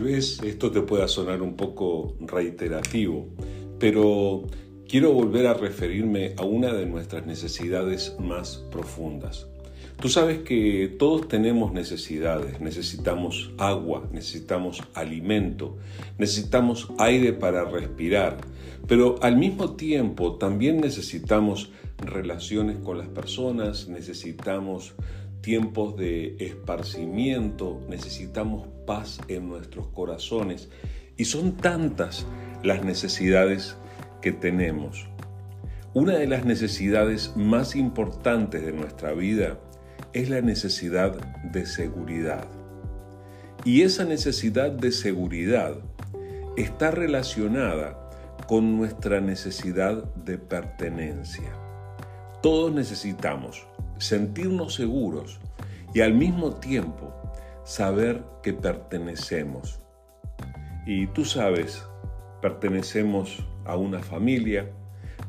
Tal vez esto te pueda sonar un poco reiterativo, pero quiero volver a referirme a una de nuestras necesidades más profundas. Tú sabes que todos tenemos necesidades, necesitamos agua, necesitamos alimento, necesitamos aire para respirar, pero al mismo tiempo también necesitamos relaciones con las personas, necesitamos tiempos de esparcimiento, necesitamos paz en nuestros corazones y son tantas las necesidades que tenemos. Una de las necesidades más importantes de nuestra vida es la necesidad de seguridad. Y esa necesidad de seguridad está relacionada con nuestra necesidad de pertenencia. Todos necesitamos sentirnos seguros y al mismo tiempo saber que pertenecemos. Y tú sabes, pertenecemos a una familia,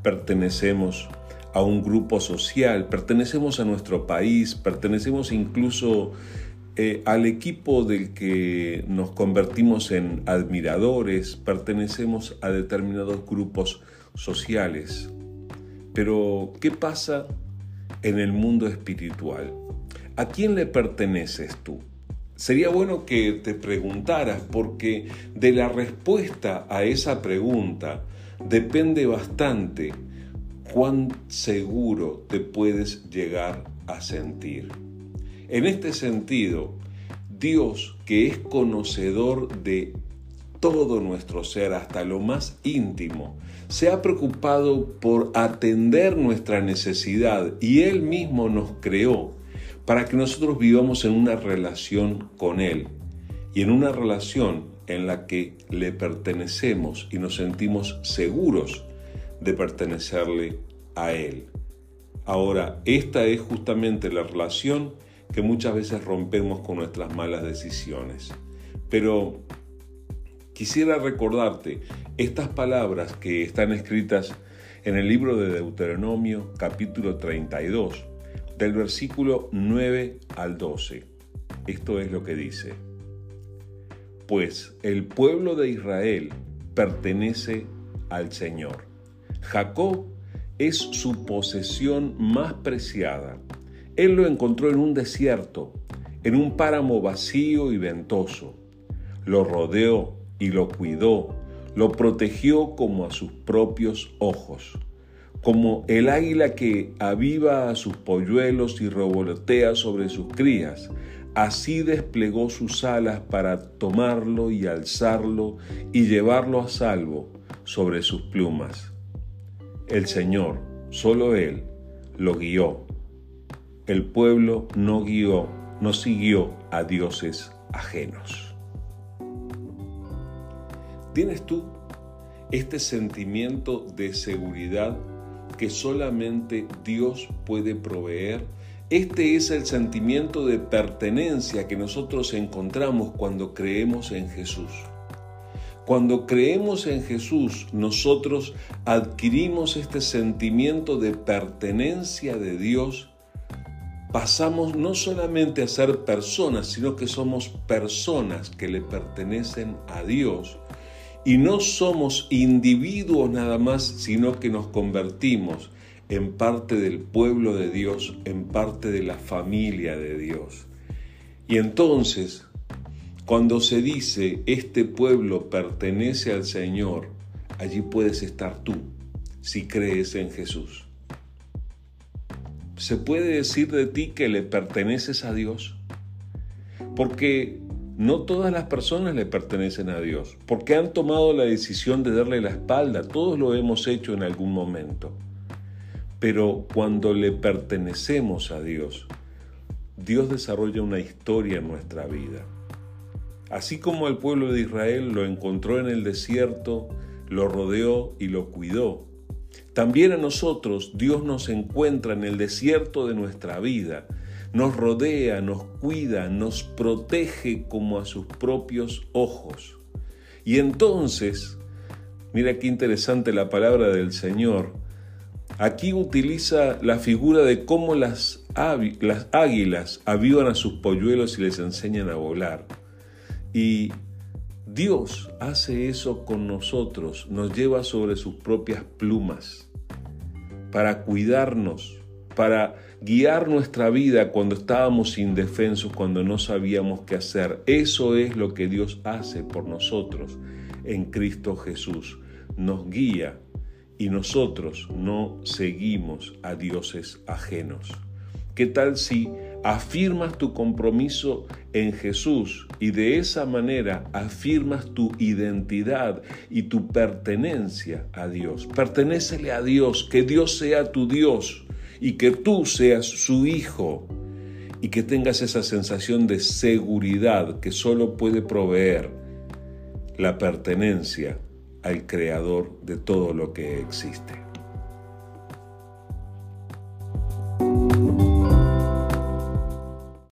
pertenecemos a un grupo social, pertenecemos a nuestro país, pertenecemos incluso eh, al equipo del que nos convertimos en admiradores, pertenecemos a determinados grupos sociales. Pero, ¿qué pasa en el mundo espiritual? ¿A quién le perteneces tú? Sería bueno que te preguntaras porque de la respuesta a esa pregunta depende bastante cuán seguro te puedes llegar a sentir. En este sentido, Dios, que es conocedor de todo nuestro ser, hasta lo más íntimo, se ha preocupado por atender nuestra necesidad y Él mismo nos creó para que nosotros vivamos en una relación con Él y en una relación en la que le pertenecemos y nos sentimos seguros de pertenecerle a Él. Ahora, esta es justamente la relación que muchas veces rompemos con nuestras malas decisiones. Pero quisiera recordarte estas palabras que están escritas en el libro de Deuteronomio capítulo 32, del versículo 9 al 12. Esto es lo que dice. Pues el pueblo de Israel pertenece al Señor. Jacob es su posesión más preciada. Él lo encontró en un desierto, en un páramo vacío y ventoso. Lo rodeó y lo cuidó, lo protegió como a sus propios ojos, como el águila que aviva a sus polluelos y revolotea sobre sus crías. Así desplegó sus alas para tomarlo y alzarlo y llevarlo a salvo sobre sus plumas. El Señor, solo Él, lo guió. El pueblo no guió, no siguió a dioses ajenos. ¿Tienes tú este sentimiento de seguridad que solamente Dios puede proveer? Este es el sentimiento de pertenencia que nosotros encontramos cuando creemos en Jesús. Cuando creemos en Jesús, nosotros adquirimos este sentimiento de pertenencia de Dios. Pasamos no solamente a ser personas, sino que somos personas que le pertenecen a Dios. Y no somos individuos nada más, sino que nos convertimos en parte del pueblo de Dios, en parte de la familia de Dios. Y entonces cuando se dice, este pueblo pertenece al Señor, allí puedes estar tú, si crees en Jesús. ¿Se puede decir de ti que le perteneces a Dios? Porque no todas las personas le pertenecen a Dios, porque han tomado la decisión de darle la espalda, todos lo hemos hecho en algún momento. Pero cuando le pertenecemos a Dios, Dios desarrolla una historia en nuestra vida. Así como el pueblo de Israel lo encontró en el desierto, lo rodeó y lo cuidó. También a nosotros Dios nos encuentra en el desierto de nuestra vida, nos rodea, nos cuida, nos protege como a sus propios ojos. Y entonces, mira qué interesante la palabra del Señor, aquí utiliza la figura de cómo las, las águilas avivan a sus polluelos y les enseñan a volar. Y Dios hace eso con nosotros, nos lleva sobre sus propias plumas para cuidarnos, para guiar nuestra vida cuando estábamos indefensos, cuando no sabíamos qué hacer. Eso es lo que Dios hace por nosotros en Cristo Jesús. Nos guía y nosotros no seguimos a dioses ajenos. ¿Qué tal si afirmas tu compromiso en Jesús y de esa manera afirmas tu identidad y tu pertenencia a Dios? Pertenecele a Dios, que Dios sea tu Dios y que tú seas su hijo y que tengas esa sensación de seguridad que solo puede proveer la pertenencia al creador de todo lo que existe.